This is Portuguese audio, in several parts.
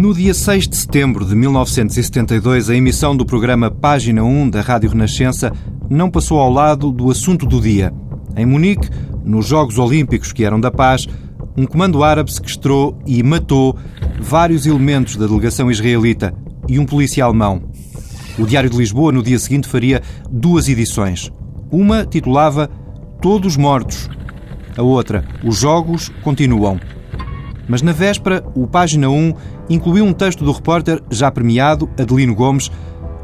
No dia 6 de setembro de 1972, a emissão do programa Página 1 da Rádio Renascença não passou ao lado do assunto do dia. Em Munique, nos Jogos Olímpicos que eram da paz, um comando árabe sequestrou e matou vários elementos da delegação israelita e um polícia alemão. O Diário de Lisboa, no dia seguinte, faria duas edições. Uma titulava Todos Mortos. A outra, Os Jogos Continuam. Mas na véspera, o Página 1 incluiu um texto do repórter já premiado, Adelino Gomes,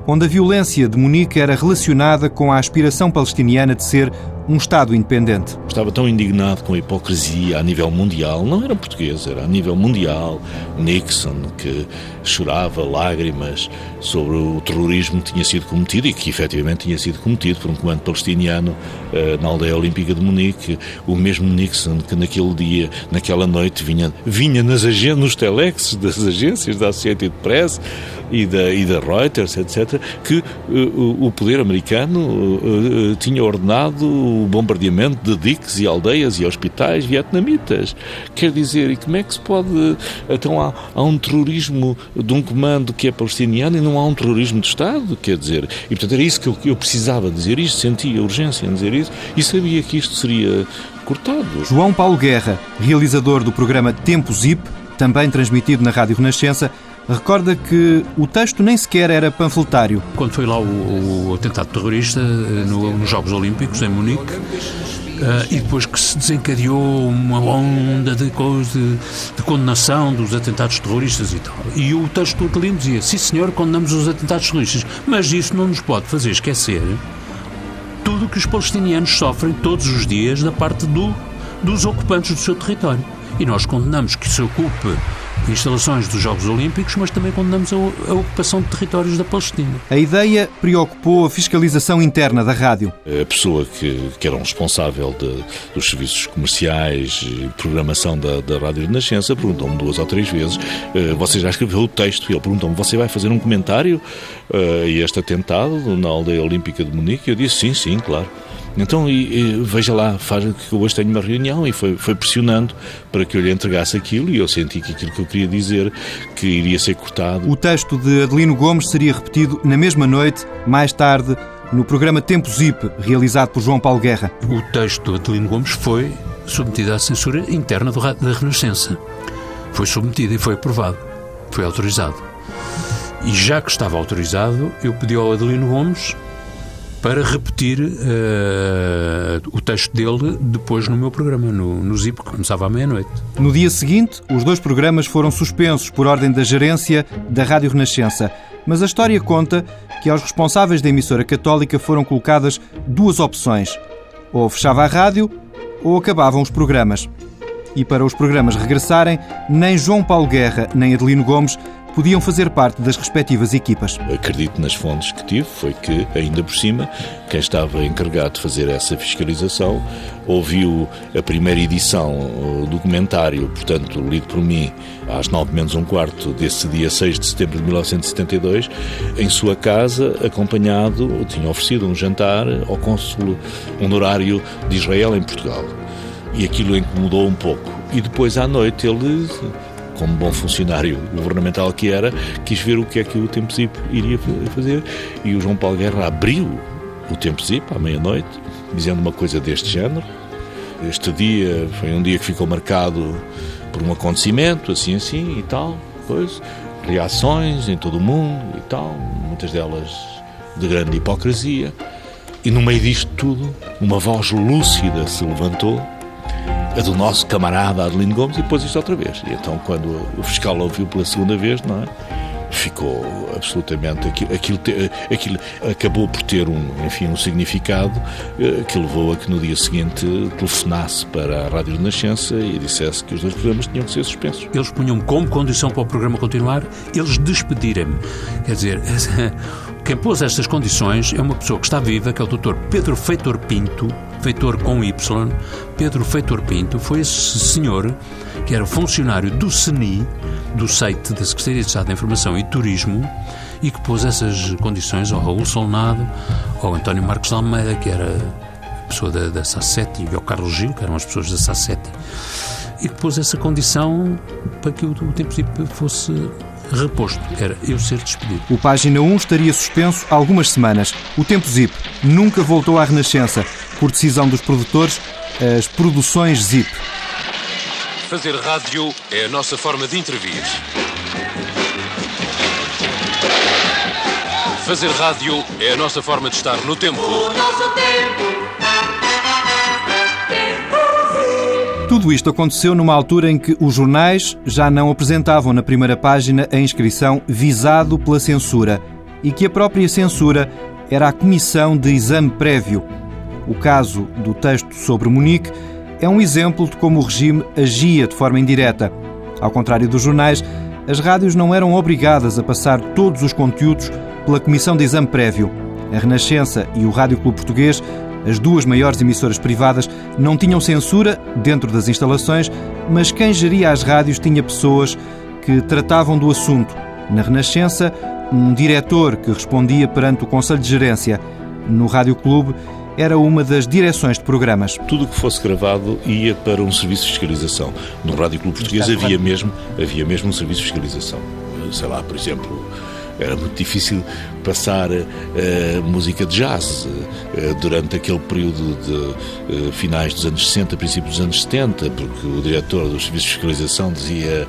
onde a violência de Munique era relacionada com a aspiração palestiniana de ser um Estado independente. Estava tão indignado com a hipocrisia a nível mundial, não era português, era a nível mundial. Nixon, que chorava lágrimas sobre o terrorismo que tinha sido cometido e que efetivamente tinha sido cometido por um comando palestiniano uh, na aldeia olímpica de Munique. O mesmo Nixon que naquele dia, naquela noite, vinha, vinha nas nos telexes das agências da Associated Press e da, e da Reuters, etc., que uh, o poder americano uh, tinha ordenado o bombardeamento de diques e aldeias e hospitais vietnamitas. Quer dizer, e como é que se pode. Então há, há um terrorismo de um comando que é palestiniano e não há um terrorismo de Estado? Quer dizer, e portanto era isso que eu, eu precisava dizer isto, sentia urgência em dizer isso e sabia que isto seria cortado. João Paulo Guerra, realizador do programa Tempo Zip, também transmitido na Rádio Renascença, recorda que o texto nem sequer era panfletário. Quando foi lá o, o atentado terrorista eh, no, nos Jogos Olímpicos, em Munique, Uh, e depois que se desencadeou uma onda de, de, de, condenação dos atentados terroristas e tal. E o texto do Calino dizia: sim, senhor, condenamos os atentados terroristas, mas isso não nos pode fazer esquecer tudo o que os palestinianos sofrem todos os dias da parte do, dos ocupantes do seu território. E nós condenamos que se ocupe instalações dos Jogos Olímpicos, mas também condenamos a, a ocupação de territórios da Palestina. A ideia preocupou a fiscalização interna da rádio. A pessoa que, que era um responsável de, dos serviços comerciais e programação da, da Rádio Renascença perguntou-me duas ou três vezes: uh, Você já escreveu o texto? E ele perguntou-me: Você vai fazer um comentário a este atentado na aldeia olímpica de Munique? Eu disse: Sim, sim, claro. Então, e, e, veja lá, faz que hoje tenho uma reunião e foi, foi pressionando para que eu lhe entregasse aquilo e eu senti que aquilo que eu queria dizer que iria ser cortado. O texto de Adelino Gomes seria repetido na mesma noite, mais tarde, no programa Tempo Zip, realizado por João Paulo Guerra. O texto de Adelino Gomes foi submetido à censura interna da Renascença. Foi submetido e foi aprovado. Foi autorizado. E já que estava autorizado, eu pedi ao Adelino Gomes para repetir uh, o texto dele depois no meu programa, no, no ZIP, que começava à meia-noite. No dia seguinte, os dois programas foram suspensos por ordem da gerência da Rádio Renascença. Mas a história conta que aos responsáveis da emissora católica foram colocadas duas opções: ou fechava a rádio ou acabavam os programas. E para os programas regressarem, nem João Paulo Guerra nem Adelino Gomes podiam fazer parte das respectivas equipas. Acredito nas fontes que tive, foi que, ainda por cima, quem estava encarregado de fazer essa fiscalização ouviu a primeira edição do documentário, portanto, lido por mim, às nove menos um quarto desse dia 6 de setembro de 1972, em sua casa, acompanhado, tinha oferecido um jantar ao cônsul honorário de Israel em Portugal. E aquilo incomodou um pouco. E depois à noite ele como bom funcionário governamental que era, quis ver o que é que o Tempo Zip iria fazer e o João Paulo Guerra abriu o Tempo Zip à meia-noite, dizendo uma coisa deste género. Este dia foi um dia que ficou marcado por um acontecimento, assim, assim e tal, coisa, reações em todo o mundo e tal, muitas delas de grande hipocrisia. E no meio disto tudo, uma voz lúcida se levantou a do nosso camarada Adelino Gomes e depois isto outra vez. E então, quando o fiscal ouviu pela segunda vez, não é? ficou absolutamente aquilo, aquilo, aquilo, acabou por ter um enfim um significado eh, que levou a que no dia seguinte telefonasse para a Rádio Renascença e dissesse que os dois programas tinham que ser suspensos. Eles punham como condição para o programa continuar eles despedirem-me. Quer dizer, quem pôs estas condições é uma pessoa que está viva, que é o Dr. Pedro Feitor Pinto, Feitor com Y. Pedro Feitor Pinto foi esse senhor que era funcionário do CENI, do site da Secretaria de Estado da Informação e Turismo, e que pôs essas condições ao Raul Solnado, ao António Marcos Almeida, que era pessoa da, da SACETI, e ao Carlos Gil, que eram as pessoas da SACETI, e que pôs essa condição para que o, o tempo fosse reposto, era eu ser despedido. O Página 1 estaria suspenso algumas semanas. O Tempo Zip nunca voltou à Renascença. Por decisão dos produtores, as produções Zip. Fazer rádio é a nossa forma de intervir. Fazer rádio é a nossa forma de estar no tempo. O nosso tempo. Tudo isto aconteceu numa altura em que os jornais já não apresentavam na primeira página a inscrição visado pela censura e que a própria censura era a comissão de exame prévio. O caso do texto sobre Munique é um exemplo de como o regime agia de forma indireta. Ao contrário dos jornais, as rádios não eram obrigadas a passar todos os conteúdos pela comissão de exame prévio. A Renascença e o Rádio Clube Português as duas maiores emissoras privadas não tinham censura dentro das instalações, mas quem geria as rádios tinha pessoas que tratavam do assunto. Na Renascença, um diretor que respondia perante o Conselho de Gerência. No Rádio Clube, era uma das direções de programas. Tudo o que fosse gravado ia para um serviço de fiscalização. No Rádio Clube Português havia mesmo, havia mesmo um serviço de fiscalização. Sei lá, por exemplo, era muito difícil passar uh, música de jazz uh, durante aquele período de uh, finais dos anos 60, princípios dos anos 70, porque o diretor dos serviços de fiscalização dizia,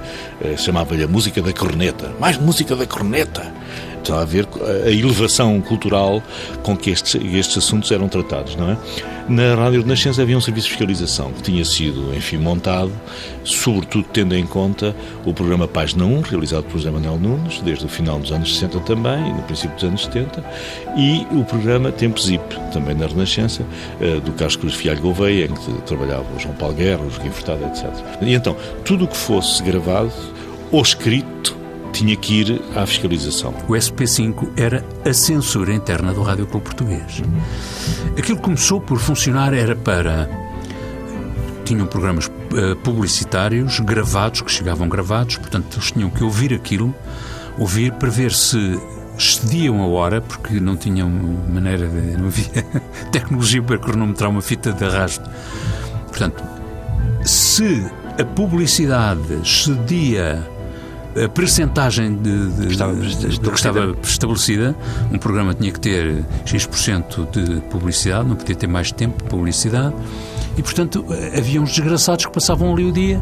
chamava-lhe a música da corneta. Mais música da corneta! Está a ver a elevação cultural com que estes, estes assuntos eram tratados, não é? Na Rádio Renascença havia um serviço de fiscalização que tinha sido, enfim, montado, sobretudo tendo em conta o programa Página 1, realizado por José Manuel Nunes, desde o final dos anos 60 também, no princípio dos anos 70, e o programa Tempo Zip, também na Renascença, eh, do Carlos Cruz Fialho Gouveia, em que trabalhava o João Paulo Guerra, o Joaquim Furtado, etc. E então, tudo o que fosse gravado ou escrito tinha que ir à fiscalização. O SP5 era a censura interna do Rádio Clube Português. Aquilo começou por funcionar era para tinham programas uh, publicitários gravados, que chegavam gravados, portanto eles tinham que ouvir aquilo, ouvir para ver se excediam a hora, porque não tinham maneira de. não havia tecnologia para cronometrar uma fita de arrasto. Portanto, se a publicidade excedia a percentagem de, de, que estava, de, que estava estabelecida, um programa tinha que ter X% de publicidade, não podia ter mais tempo de publicidade, e portanto havia uns desgraçados que passavam ali o dia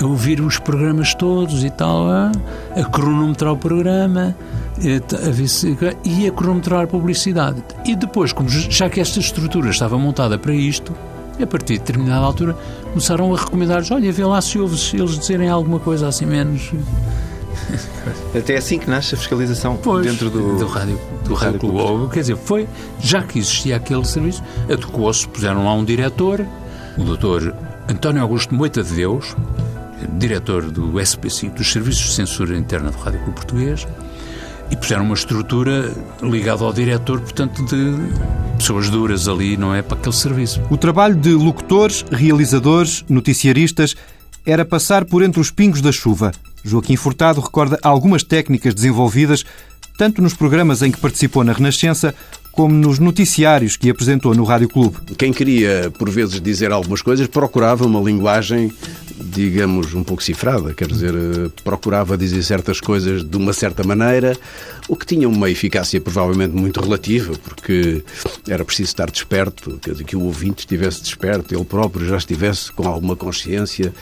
a ouvir os programas todos e tal, a, a cronometrar o programa a e a cronometrar a publicidade. E depois, como já que esta estrutura estava montada para isto, a partir de determinada altura começaram a recomendar-lhes, olha, vê lá se ouves eles dizerem alguma coisa assim menos... Até é assim que nasce a fiscalização pois, dentro do, do Rádio, do rádio Clube. Clube. Quer dizer, foi, já que existia aquele serviço, adequou-se, puseram lá um diretor, o doutor António Augusto Moita de Deus, diretor do SP5, dos Serviços de Censura Interna do Rádio Clube Português, e puseram uma estrutura ligada ao diretor, portanto, de pessoas duras ali, não é? Para aquele serviço. O trabalho de locutores, realizadores, noticiaristas era passar por entre os pingos da chuva. Joaquim Furtado recorda algumas técnicas desenvolvidas tanto nos programas em que participou na Renascença como nos noticiários que apresentou no Rádio Clube. Quem queria, por vezes, dizer algumas coisas, procurava uma linguagem, digamos, um pouco cifrada, quer dizer, eh, procurava dizer certas coisas de uma certa maneira, o que tinha uma eficácia provavelmente muito relativa, porque era preciso estar desperto, quer dizer, que o ouvinte estivesse desperto, ele próprio já estivesse com alguma consciência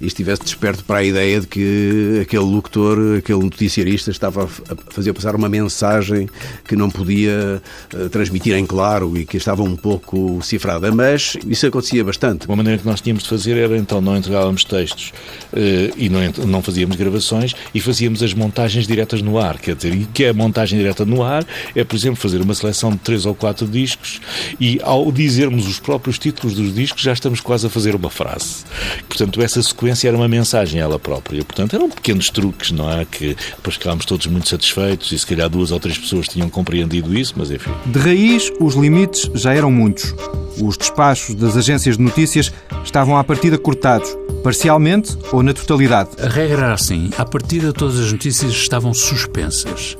e estivesse desperto para a ideia de que aquele locutor, aquele noticiarista estava a fazer passar uma mensagem que não podia eh, transmitir em claro e que estava um pouco cifrada, mas isso acontecia bastante. Uma maneira que nós tínhamos de fazer era então não entregávamos textos uh, e não, não fazíamos gravações e fazíamos as montagens diretas no ar, quer dizer, e que é a montagem direta no ar é, por exemplo, fazer uma seleção de três ou quatro discos e ao dizermos os próprios títulos dos discos já estamos quase a fazer uma frase. Portanto, essa sequência era uma mensagem ela própria. Portanto, eram pequenos truques, não é? Que depois ficámos todos muito satisfeitos e se calhar duas ou três pessoas tinham compreendido isso, mas enfim. De raiz, os limites já eram muitos. Os despachos das agências de notícias estavam à partida cortados, parcialmente ou na totalidade. A regra era assim: à partida todas as notícias estavam suspensas,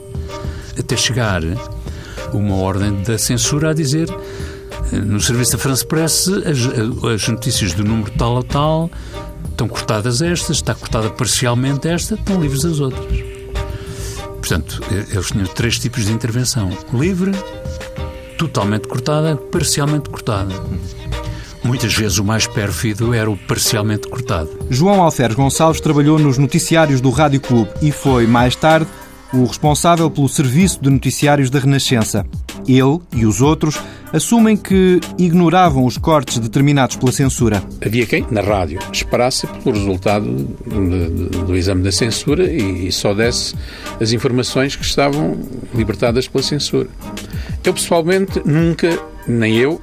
até chegar uma ordem da censura a dizer no serviço da France Press as, as notícias do número tal a tal estão cortadas estas, está cortada parcialmente esta, estão livres as outras. Portanto, eles tinham três tipos de intervenção: livre, totalmente cortada, parcialmente cortada. Muitas vezes o mais pérfido era o parcialmente cortado. João Alferes Gonçalves trabalhou nos noticiários do Rádio Clube e foi, mais tarde, o responsável pelo serviço de noticiários da Renascença. Ele e os outros assumem que ignoravam os cortes determinados pela censura. Havia quem, na rádio, esperasse pelo resultado do exame da censura e só desse as informações que estavam libertadas pela censura. Eu, pessoalmente, nunca, nem eu,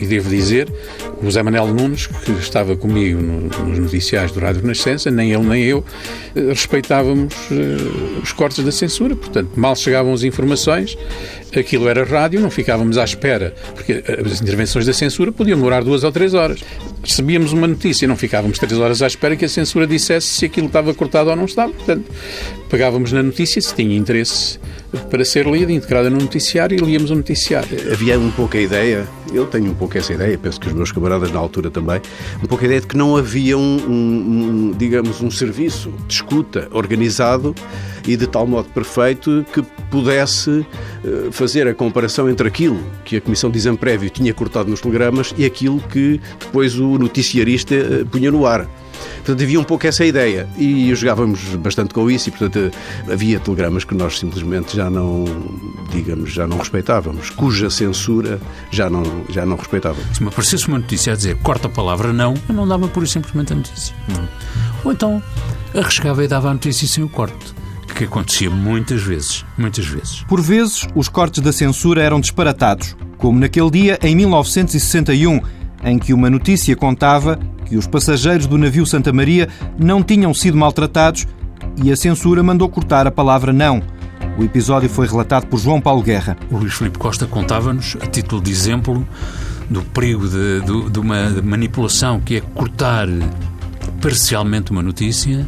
e, devo dizer, o José Manuel Nunes, que estava comigo nos noticiários do Rádio Renascença, nem ele nem eu eh, respeitávamos uh, os cortes da censura. Portanto, mal chegavam as informações, aquilo era rádio, não ficávamos à espera, porque as intervenções da censura podiam demorar duas ou três horas. Recebíamos uma notícia, não ficávamos três horas à espera que a censura dissesse se aquilo estava cortado ou não estava. Portanto, pegávamos na notícia se tinha interesse para ser lida, integrada no noticiário e líamos o noticiário. Havia um pouco a ideia, eu tenho um pouco essa ideia, penso que os meus camaradas na altura também, um pouco a ideia de que não havia um, um, um digamos, um serviço de escuta organizado e de tal modo perfeito que pudesse eh, fazer a comparação entre aquilo que a Comissão de Exame Prévio tinha cortado nos telegramas e aquilo que depois o noticiarista eh, punha no ar. Portanto, havia um pouco essa ideia e jogávamos bastante com isso e, portanto, havia telegramas que nós simplesmente já não, digamos, já não respeitávamos, cuja censura já não, já não respeitávamos. Se me aparecesse uma notícia a dizer corta a palavra não, eu não dava pura e simplesmente a notícia. Hum. Ou então arriscava e dava a notícia sem o corte que acontecia muitas vezes, muitas vezes. Por vezes, os cortes da censura eram disparatados, como naquele dia em 1961, em que uma notícia contava que os passageiros do navio Santa Maria não tinham sido maltratados e a censura mandou cortar a palavra não. O episódio foi relatado por João Paulo Guerra. O Luís Filipe Costa contava-nos, a título de exemplo, do perigo de, de, de uma manipulação que é cortar parcialmente uma notícia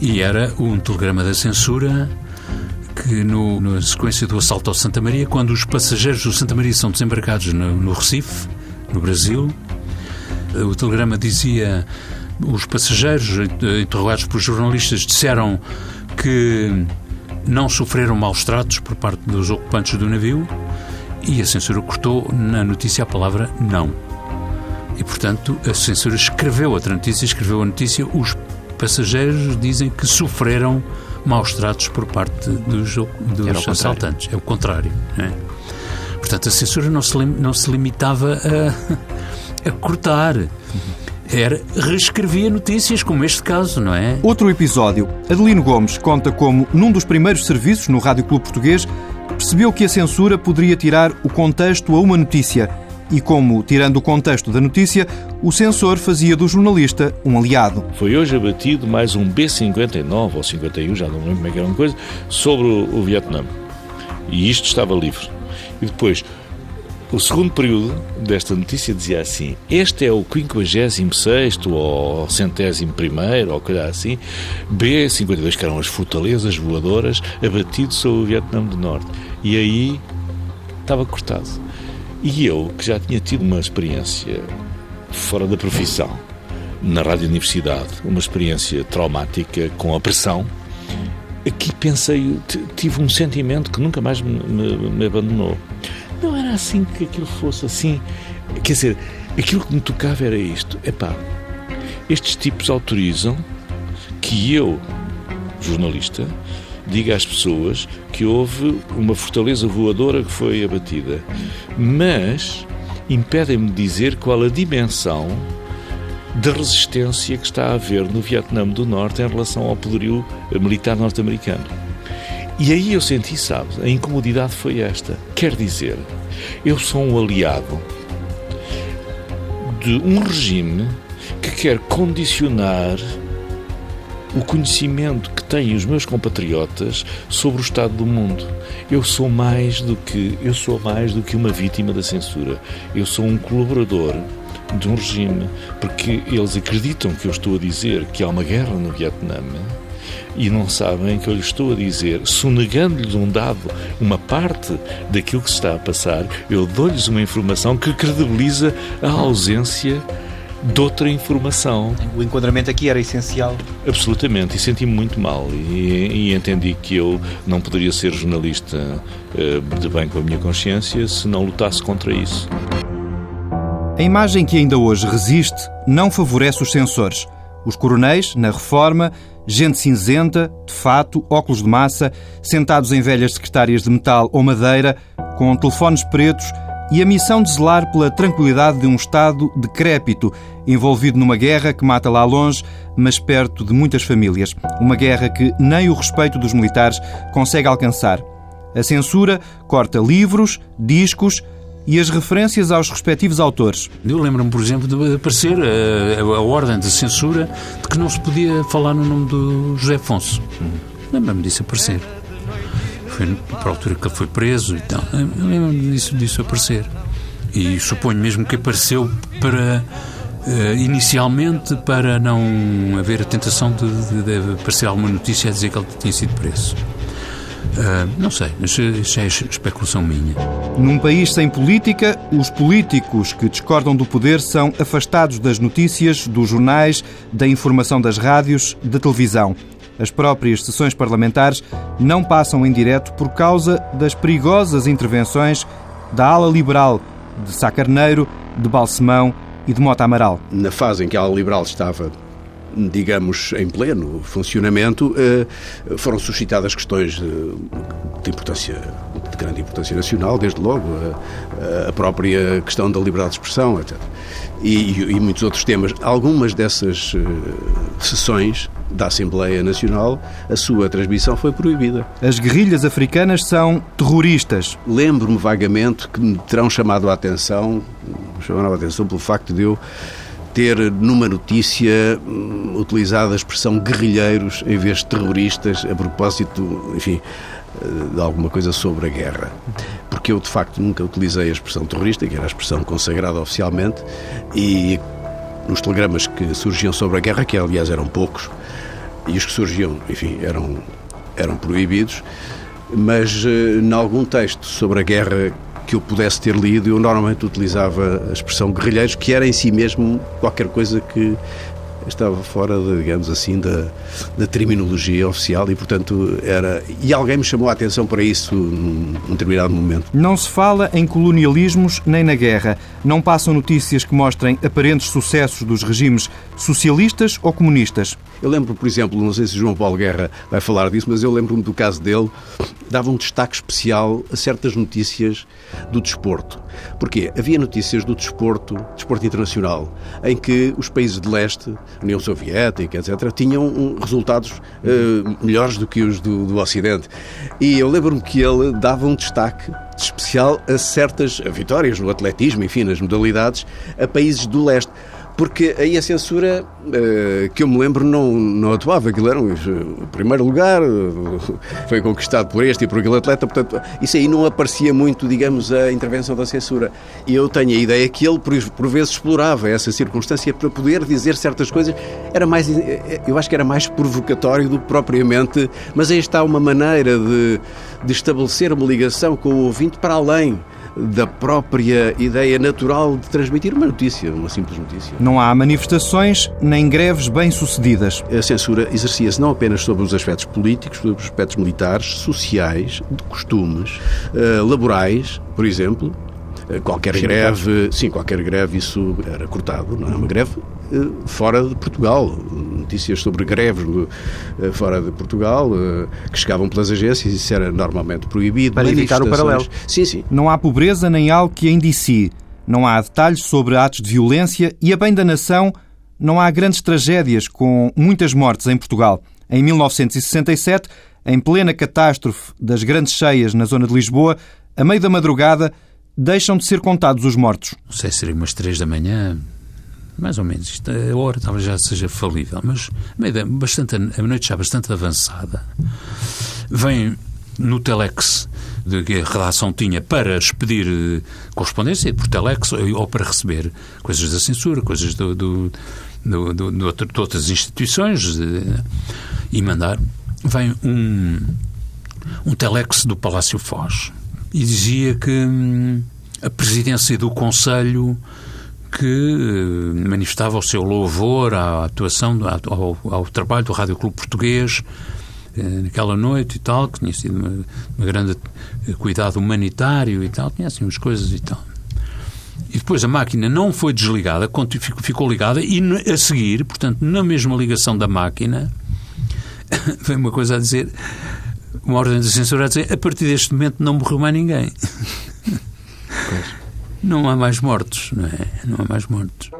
e era um telegrama da censura que no, na sequência do assalto ao Santa Maria, quando os passageiros do Santa Maria são desembarcados no, no Recife, no Brasil, o telegrama dizia os passageiros interrogados por jornalistas disseram que não sofreram maus tratos por parte dos ocupantes do navio e a censura cortou na notícia a palavra não. E, portanto, a censura escreveu outra notícia, escreveu a notícia os passageiros dizem que sofreram maus tratos por parte dos, dos assaltantes. É o contrário. É? Portanto, a censura não se, não se limitava a, a cortar. Era reescrevia notícias, como este caso, não é? Outro episódio. Adelino Gomes conta como, num dos primeiros serviços no Rádio Clube Português, percebeu que a censura poderia tirar o contexto a uma notícia e como, tirando o contexto da notícia, o censor fazia do jornalista um aliado. Foi hoje abatido mais um B-59 ou 51, já não lembro como é que era uma coisa, sobre o Vietnã. E isto estava livre. E depois, o segundo período desta notícia dizia assim: Este é o 56 ou centésimo primeiro, ou coisa assim, B-52, que eram as fortalezas voadoras, abatido sobre o Vietnã do Norte. E aí estava cortado. E eu, que já tinha tido uma experiência fora da profissão, na Rádio Universidade, uma experiência traumática com a pressão, aqui pensei, tive um sentimento que nunca mais me, me, me abandonou. Não era assim que aquilo fosse assim. Quer dizer, aquilo que me tocava era isto. Epá, estes tipos autorizam que eu, jornalista, diga às pessoas que houve uma fortaleza voadora que foi abatida. Mas impedem-me de dizer qual a dimensão da resistência que está a haver no Vietnã do Norte em relação ao poderio militar norte-americano. E aí eu senti, sabes, a incomodidade foi esta. Quer dizer, eu sou um aliado de um regime que quer condicionar o conhecimento que têm os meus compatriotas sobre o estado do mundo. Eu sou mais do que eu sou mais do que uma vítima da censura. Eu sou um colaborador de um regime, porque eles acreditam que eu estou a dizer que há uma guerra no Vietnã e não sabem que eu lhes estou a dizer, sonegando-lhes um dado, uma parte daquilo que se está a passar, eu dou-lhes uma informação que credibiliza a ausência de outra informação. O enquadramento aqui era essencial. Absolutamente, e senti-me muito mal. E, e, entendi que eu não poderia ser jornalista uh, de bem com a minha consciência se não lutasse contra isso. A imagem que ainda hoje resiste não favorece os censores. Os coronéis, na reforma, gente cinzenta, de fato, óculos de massa, sentados em velhas secretárias de metal ou madeira, com telefones pretos e a missão de zelar pela tranquilidade de um Estado decrépito, envolvido numa guerra que mata lá longe, mas perto de muitas famílias. Uma guerra que nem o respeito dos militares consegue alcançar. A censura corta livros, discos e as referências aos respectivos autores. Eu lembro-me, por exemplo, de aparecer a, a, ordem de censura de que não se podia falar no nome do José Afonso. Lembro-me disso aparecer. Foi para a altura que ele foi preso e tal. Lembro-me disso, disso aparecer. E suponho mesmo que apareceu para. Uh, inicialmente para não haver a tentação de, de, de aparecer alguma notícia a dizer que ele tinha sido preso. Uh, não sei, mas isso é especulação minha. Num país sem política, os políticos que discordam do poder são afastados das notícias, dos jornais, da informação das rádios, da televisão. As próprias sessões parlamentares não passam em direto por causa das perigosas intervenções da ala liberal de Sá Carneiro, de Balsemão e de Mota Amaral. Na fase em que a ala liberal estava digamos, em pleno funcionamento, eh, foram suscitadas questões de importância, de grande importância nacional, desde logo, a, própria questão da liberdade de expressão, etc. E, e muitos outros temas. Algumas dessas eh, sessões da Assembleia Nacional, a sua transmissão foi proibida. As guerrilhas africanas são terroristas. Lembro-me vagamente que me terão chamado a atenção, chamaram a atenção pelo facto de eu ter numa notícia hum, utilizado a expressão guerrilheiros em vez de terroristas, a propósito, enfim, eh, de alguma coisa sobre a guerra. Porque eu, de facto, nunca utilizei a expressão terrorista, que era a expressão consagrada oficialmente, e nos telegramas que surgiam sobre a guerra, que aliás eram poucos, e os que surgiam, enfim, eram, eram proibidos, mas eh, em algum texto sobre a guerra que eu pudesse ter lido, eu normalmente utilizava a expressão guerrilheiros, que era em si mesmo qualquer coisa que estava fora, de, digamos assim, da, da terminologia oficial e, portanto, era. E alguém me chamou a atenção para isso num, num determinado momento. Não se fala em colonialismos nem na guerra. Não passam notícias que mostrem aparentes sucessos dos regimes socialistas ou comunistas. Eu lembro, por exemplo, não sei se João Paulo Guerra vai falar disso, mas eu lembro-me do caso dele, dava um destaque especial a certas notícias do desporto. Porquê? Havia notícias do desporto, desporto internacional, em que os países de leste, União Soviética, etc., tinham resultados uh, melhores do que os do, do Ocidente. E eu lembro-me que ele dava um destaque especial a certas vitórias no atletismo, enfim, nas modalidades, a países do leste porque aí a censura, uh, que eu me lembro, não, não atuava. Aquilo era um, o primeiro lugar, uh, foi conquistado por este e por aquele atleta, portanto, isso aí não aparecia muito, digamos, a intervenção da censura. E eu tenho a ideia que ele, por, vezes, explorava essa circunstância para poder dizer certas coisas. Era mais, eh, eu acho que era mais provocatório do que propriamente, mas aí está uma maneira de, de estabelecer uma ligação com o ouvinte para além da própria ideia natural de transmitir uma notícia, uma simples notícia. Não há manifestações nem greves bem-sucedidas. A censura exercia-se não apenas sobre os aspectos políticos, sobre os aspectos militares, sociais, de costumes, uh, laborais, por exemplo, eh, qualquer greve, sim, qualquer greve isso era cortado, não é uma greve eh, fora de Portugal. Notícias sobre greves eh, fora de Portugal eh, que chegavam pelas agências, isso era normalmente proibido. Para evitar o paralelo. Sim, sim. Não há pobreza nem algo que em si. Não há detalhes sobre atos de violência e, a bem da nação, não há grandes tragédias com muitas mortes em Portugal. Em 1967, em plena catástrofe das grandes cheias na zona de Lisboa, a meio da madrugada, deixam de ser contados os mortos. Não sei se seria umas três da manhã, mais ou menos. Isto, a hora talvez já seja falível, mas bastante, a noite já bastante avançada. Vem no Telex de que a redação tinha para expedir eh, correspondência por Telex ou para receber coisas da censura, coisas do, do, do, do de outras instituições eh, e mandar. Vem um, um Telex do Palácio Foz e dizia que hum, a presidência do Conselho que eh, manifestava o seu louvor à atuação, ao, ao trabalho do Rádio Clube Português eh, naquela noite e tal, que tinha sido uma, uma grande cuidado humanitário e tal, tinha assim umas coisas e tal. E depois a máquina não foi desligada, ficou ligada e a seguir, portanto, na mesma ligação da máquina, vem uma coisa a dizer, uma ordem de censura a dizer, a partir deste momento não morreu mais ninguém. Não há mais mortos, não é? Não há mais mortos.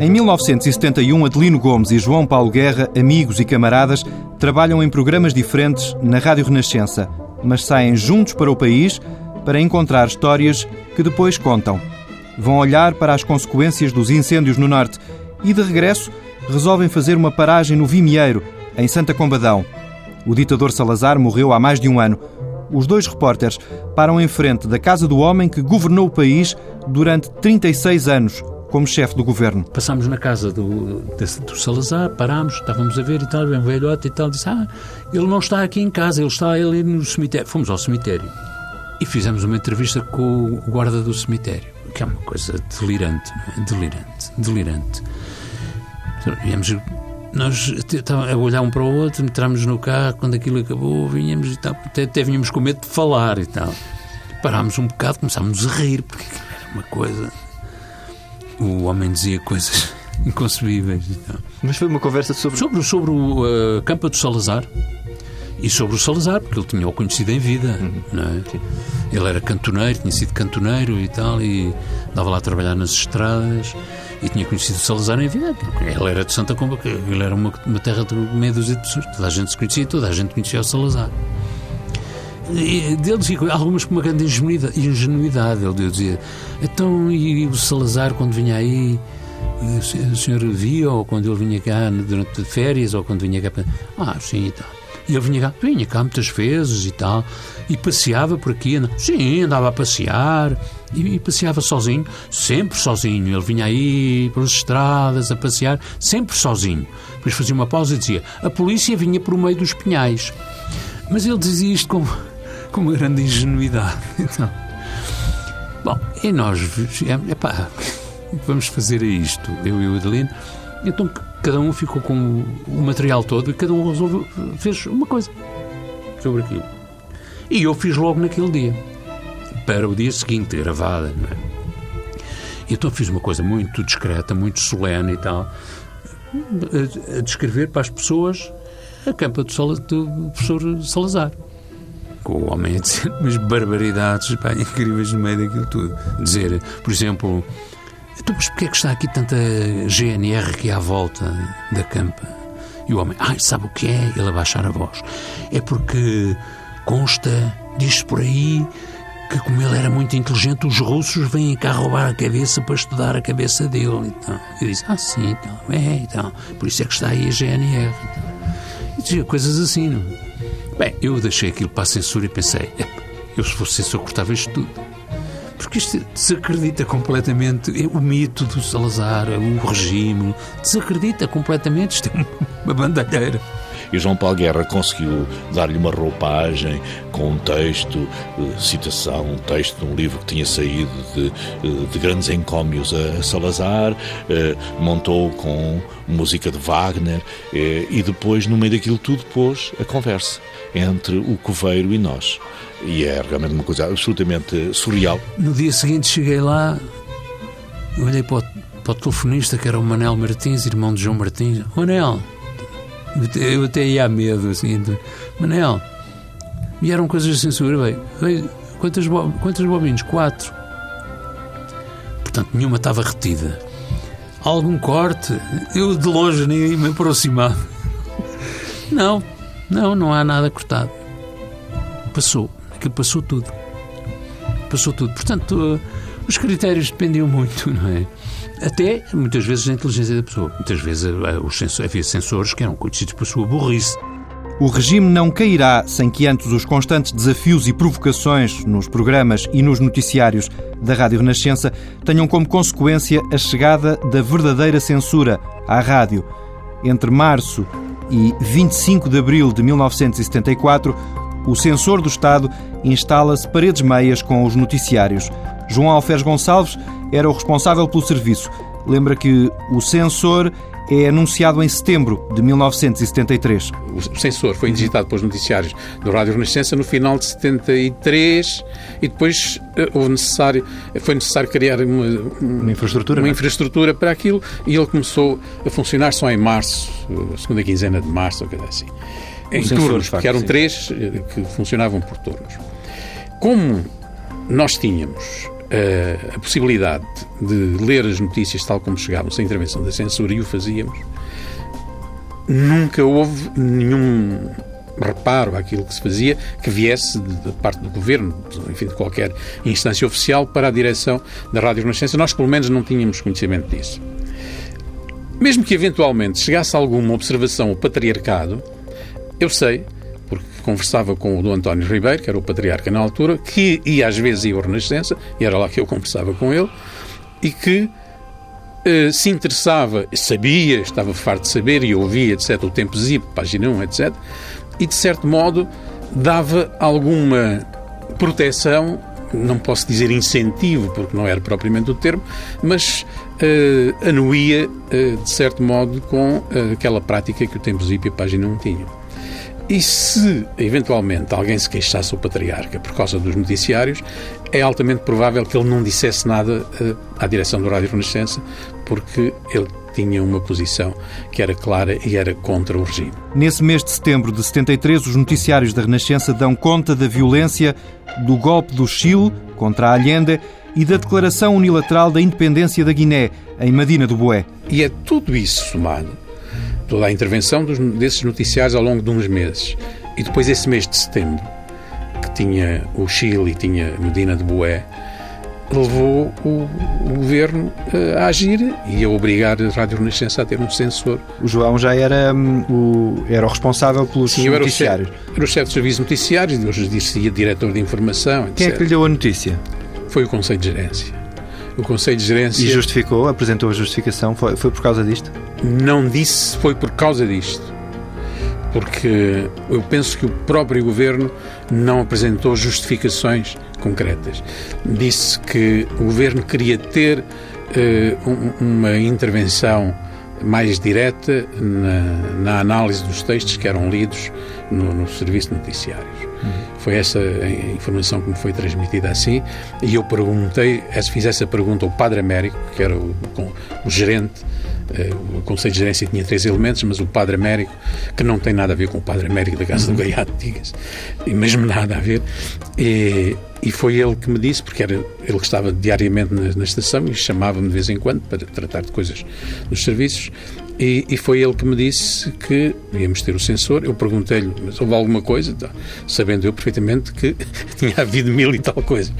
Em 1971, Adelino Gomes e João Paulo Guerra, amigos e camaradas, trabalham em programas diferentes na Rádio Renascença, mas saem juntos para o país para encontrar histórias que depois contam. Vão olhar para as consequências dos incêndios no Norte e, de regresso, resolvem fazer uma paragem no Vimieiro, em Santa Combadão. O ditador Salazar morreu há mais de um ano os dois repórteres param em frente da casa do homem que governou o país durante 36 anos como chefe do governo. Passámos na casa do, do Salazar, parámos, estávamos a ver e tal, bem velhote e tal, disse, ah, ele não está aqui em casa, ele está ali no cemitério. Fomos ao cemitério e fizemos uma entrevista com o guarda do cemitério, que é uma coisa delirante, é? delirante, delirante. Viemos nós estávamos a olhar um para o outro, entramos no carro, quando aquilo acabou, vinhamos e tal, até, até vinhamos com medo de falar e tal. Parámos um bocado, começámos a rir, porque era uma coisa. O homem dizia coisas inconcebíveis e tal. Mas foi uma conversa sobre. Sobre, sobre o uh, Campa do Salazar e sobre o Salazar, porque ele tinha o conhecido em vida, uhum. não é? Ele era cantoneiro, tinha sido cantoneiro e tal, e dava lá a trabalhar nas estradas e tinha conhecido o Salazar em vida. Ele era de Santa Comba, ele era uma, uma terra de meia dúzia de pessoas. Toda a gente se conhecia, toda a gente conhecia o Salazar. E dele dizia algumas com uma grande ingenuidade. Ele dizia: então, e o Salazar, quando vinha aí, o senhor via, ou quando ele vinha cá durante férias, ou quando vinha cá. Ah, sim e tal. E ele vinha cá, vinha cá muitas vezes e tal, e passeava por aqui. Sim, andava a passear, e, e, passeava sozinho, sempre sozinho. Ele vinha aí pelas estradas a passear, sempre sozinho. Depois fazia uma pausa e dizia: A polícia vinha por meio dos pinhais. Mas ele dizia isto com, com uma grande ingenuidade. Então, bom, e nós, epá, vamos fazer isto, eu e o Adelino. Então cada um ficou com o material todo e cada um resolveu, fez uma coisa sobre aquilo. E eu fiz logo naquele dia, para o dia seguinte, gravada. Não é? Então fiz uma coisa muito discreta, muito solene e tal, a, a descrever para as pessoas a campa do, Sal, do professor Salazar. Com o homem a dizer umas barbaridades pá, incríveis no meio daquilo tudo. Dizer, por exemplo, então, mas porquê é que está aqui tanta GNR aqui à volta da campa? E o homem, ai, sabe o que é? Ele abaixar a voz. É porque consta, diz por aí, que como ele era muito inteligente, os russos vêm cá roubar a cabeça para estudar a cabeça dele. Então, eu disse, ah, sim, então, é, então, por isso é que está aí a GNR. Então. E dizia coisas assim, não? Bem, eu deixei aquilo para a censura e pensei, eu se fosse censor cortava isto tudo porque isto desacredita completamente o mito do Salazar, o regime, desacredita completamente, isto é uma bandalheira. E João Paulo Guerra conseguiu dar-lhe uma roupagem com um texto, eh, citação, um texto de um livro que tinha saído de, eh, de grandes encómios a Salazar, eh, montou com música de Wagner e depois, no meio daquilo tudo, pôs a conversa entre o coveiro e nós. E é realmente uma coisa absolutamente surreal. No dia seguinte cheguei lá, olhei para o, para o telefonista, que era o Manel Martins, irmão de João Martins. Manel, eu até ia a medo, assim. Manel, vieram coisas de censura, veio. quantas, quantas bobinas? Quatro. Portanto, nenhuma estava retida. Algum corte? Eu de longe nem me aproximava. Não, não, não há nada cortado. Passou aquilo passou tudo. Passou tudo. Portanto, os critérios dependiam muito, não é? Até, muitas vezes, da inteligência da pessoa. Muitas vezes eh, os sensores, havia sensores que eram conhecidos por sua burrice. O regime não cairá sem que antes os constantes desafios e provocações nos programas e nos noticiários da Rádio Renascença tenham como consequência a chegada da verdadeira censura à rádio. Entre março e 25 de abril de 1974, o censor do Estado instala-se paredes meias com os noticiários. João Alferes Gonçalves era o responsável pelo serviço. Lembra que o censor é anunciado em setembro de 1973. O censor foi digitado pelos noticiários do Rádio Renascença no final de 73 e depois eh, houve necessário, foi necessário criar uma, uma infraestrutura, uma é? infraestrutura para aquilo e ele começou a funcionar só em março, a segunda quinzena de março, ou coisa assim. Em turnos, porque eram três eh, que funcionavam por turnos. Como nós tínhamos uh, a possibilidade de ler as notícias tal como chegavam, sem intervenção da censura, e o fazíamos, nunca houve nenhum reparo àquilo que se fazia que viesse da parte do governo, enfim, de qualquer instância oficial, para a direção da Rádio Renascença. Nós, pelo menos, não tínhamos conhecimento disso. Mesmo que eventualmente chegasse alguma observação ao patriarcado, eu sei porque conversava com o do António Ribeiro, que era o patriarca na altura, que ia às vezes ia ao Renascença, e era lá que eu conversava com ele, e que eh, se interessava, sabia, estava farto de saber e ouvia, etc., o Tempo Zip, página 1, etc., e de certo modo dava alguma proteção, não posso dizer incentivo, porque não era propriamente o termo, mas uh, anuía, uh, de certo modo, com uh, aquela prática que o Tempo Zip e a página 1 tinham. E se, eventualmente, alguém se queixasse ao patriarca por causa dos noticiários, é altamente provável que ele não dissesse nada à direção do Rádio Renascença, porque ele tinha uma posição que era clara e era contra o regime. Nesse mês de setembro de 73, os noticiários da Renascença dão conta da violência do golpe do Chile contra a Allende e da declaração unilateral da independência da Guiné, em Madina do Boé. E é tudo isso somado toda a intervenção dos, desses noticiários ao longo de uns meses. E depois esse mês de setembro, que tinha o Chile e tinha Medina de Boé, levou o, o, governo eh, a agir e a obrigar a Rádio Renascença a ter um censor. O João já era, um, o, era o responsável pelos Sim, noticiários. Era o, chefe, era o chefe de serviço noticiários, hoje dizia diretor de informação. Etc. Quem é que lhe deu a notícia? Foi o Conselho de Gerência. O Conselho de Gerência. E justificou? Apresentou a justificação? Foi, foi por causa disto? Não disse foi por causa disto. Porque eu penso que o próprio governo não apresentou justificações concretas. Disse que o governo queria ter uh, uma intervenção mais direta na, na, análise dos textos que eram lidos no, no serviço noticiários. Foi essa informação que me foi transmitida assim, e eu perguntei, fiz essa pergunta ao Padre Américo, que era o, o gerente eh, o Conselho de Gerência tinha três elementos, mas o Padre Américo, que não tem nada a ver com o Padre Américo da Casa do uhum. Gaiato, diga-se, e mesmo nada a ver, e, e, foi ele que me disse, porque era ele que estava diariamente na, na estação e chamava-me de vez em quando para tratar de coisas nos serviços, e, e, foi ele que me disse que íamos ter o sensor. Eu perguntei-lhe, mas houve alguma coisa? Tá, sabendo eu perfeitamente que tinha havido mil e tal coisa.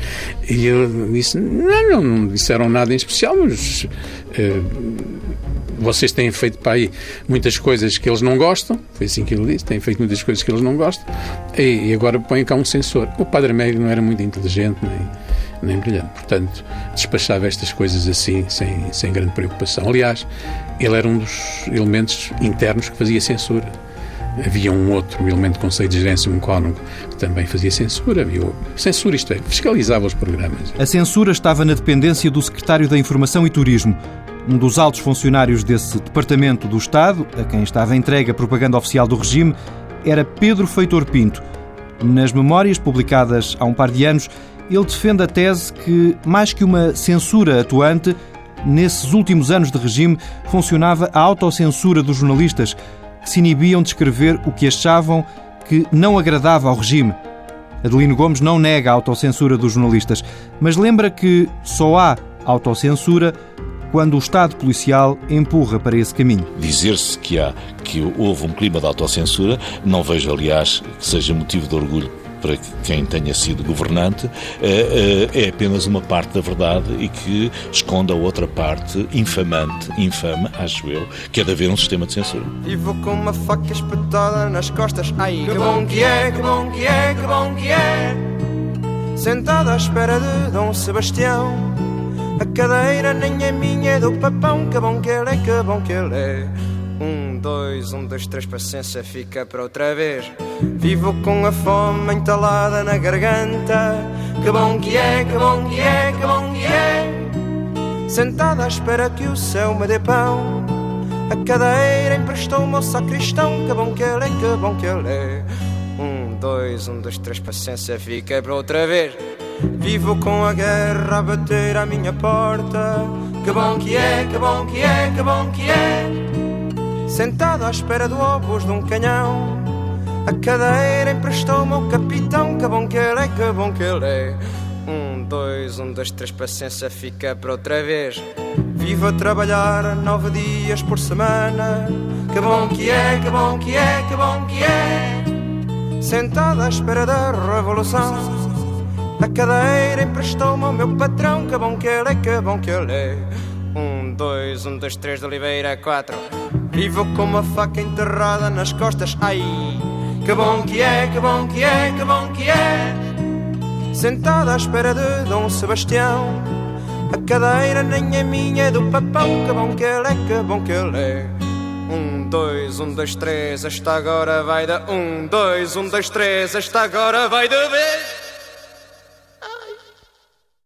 E ele disse: não, não, não disseram nada em especial, mas uh, vocês têm feito para aí muitas coisas que eles não gostam. Foi assim que ele disse: têm feito muitas coisas que eles não gostam. E, agora põem cá um sensor. O Padre Meio não era muito inteligente, nem nem brilhante. Portanto, despachava estas coisas assim, sem, sem grande preocupação. Aliás, ele era um dos elementos internos que fazia censura. Havia um outro elemento do Conselho de Gerência, um cônego, que também fazia censura. Havia censura, isto é, fiscalizava os programas. A censura estava na dependência do Secretário da Informação e Turismo. Um dos altos funcionários desse Departamento do Estado, a quem estava entregue a propaganda oficial do regime, era Pedro Feitor Pinto. Nas memórias publicadas há um par de anos, ele defende a tese que, mais que uma censura atuante, nesses últimos anos de regime funcionava a autocensura dos jornalistas, que se inibiam de escrever o que achavam que não agradava ao regime. Adelino Gomes não nega a autocensura dos jornalistas, mas lembra que só há autocensura quando o Estado policial empurra para esse caminho. Dizer-se que há que houve um clima de autocensura, não vejo, aliás, que seja motivo de orgulho para quem tenha sido governante, eh, eh, é apenas uma parte da verdade e que esconde a outra parte infamante, infame, acho eu, que é de haver um sistema de censura. E vou com uma faca espetada nas costas, ai, que bom que é, que bom que é, que bom que é. Sentado à espera de Dom Sebastião, a cadeira nem é minha, é do papão, que bom que ele é, que bom que ele é. Um, dois, um, dois, três, paciência, fica para outra vez. Vivo com a fome entalada na garganta. Que bom que é, que bom que é, que bom que é. Sentada à espera que o céu me dê pão. A cadeira emprestou-me ao sacristão. Que bom que ele é, que bom que ele é. Um, dois, um, dois, três, paciência, fica para outra vez. Vivo com a guerra a bater à minha porta. Que bom que é, que bom que é, que bom que é. Sentado à espera do obus de um canhão. A cadeira emprestou-me ao capitão. Que bom que ele é, que bom que ele é. Um, dois, um, dois, três, paciência, fica para outra vez. Vivo a trabalhar nove dias por semana. Que bom que é, que bom que é, que bom que é. Sentado à espera da revolução. A cadeira emprestou-me ao meu patrão. Que bom que ele é, que bom que ele é. Um, dois, um, dois, três de Oliveira, quatro. Vivo com uma faca enterrada nas costas. Ai, que bom que é, que bom que é, que bom que é. Sentado à espera de Dom Sebastião. A cadeira nem é minha, é do papão. Que bom que ele é, que bom que ele é. Um, dois, um, dois, três, esta agora vai da um, dois, um, dois, três, esta agora vai de vez.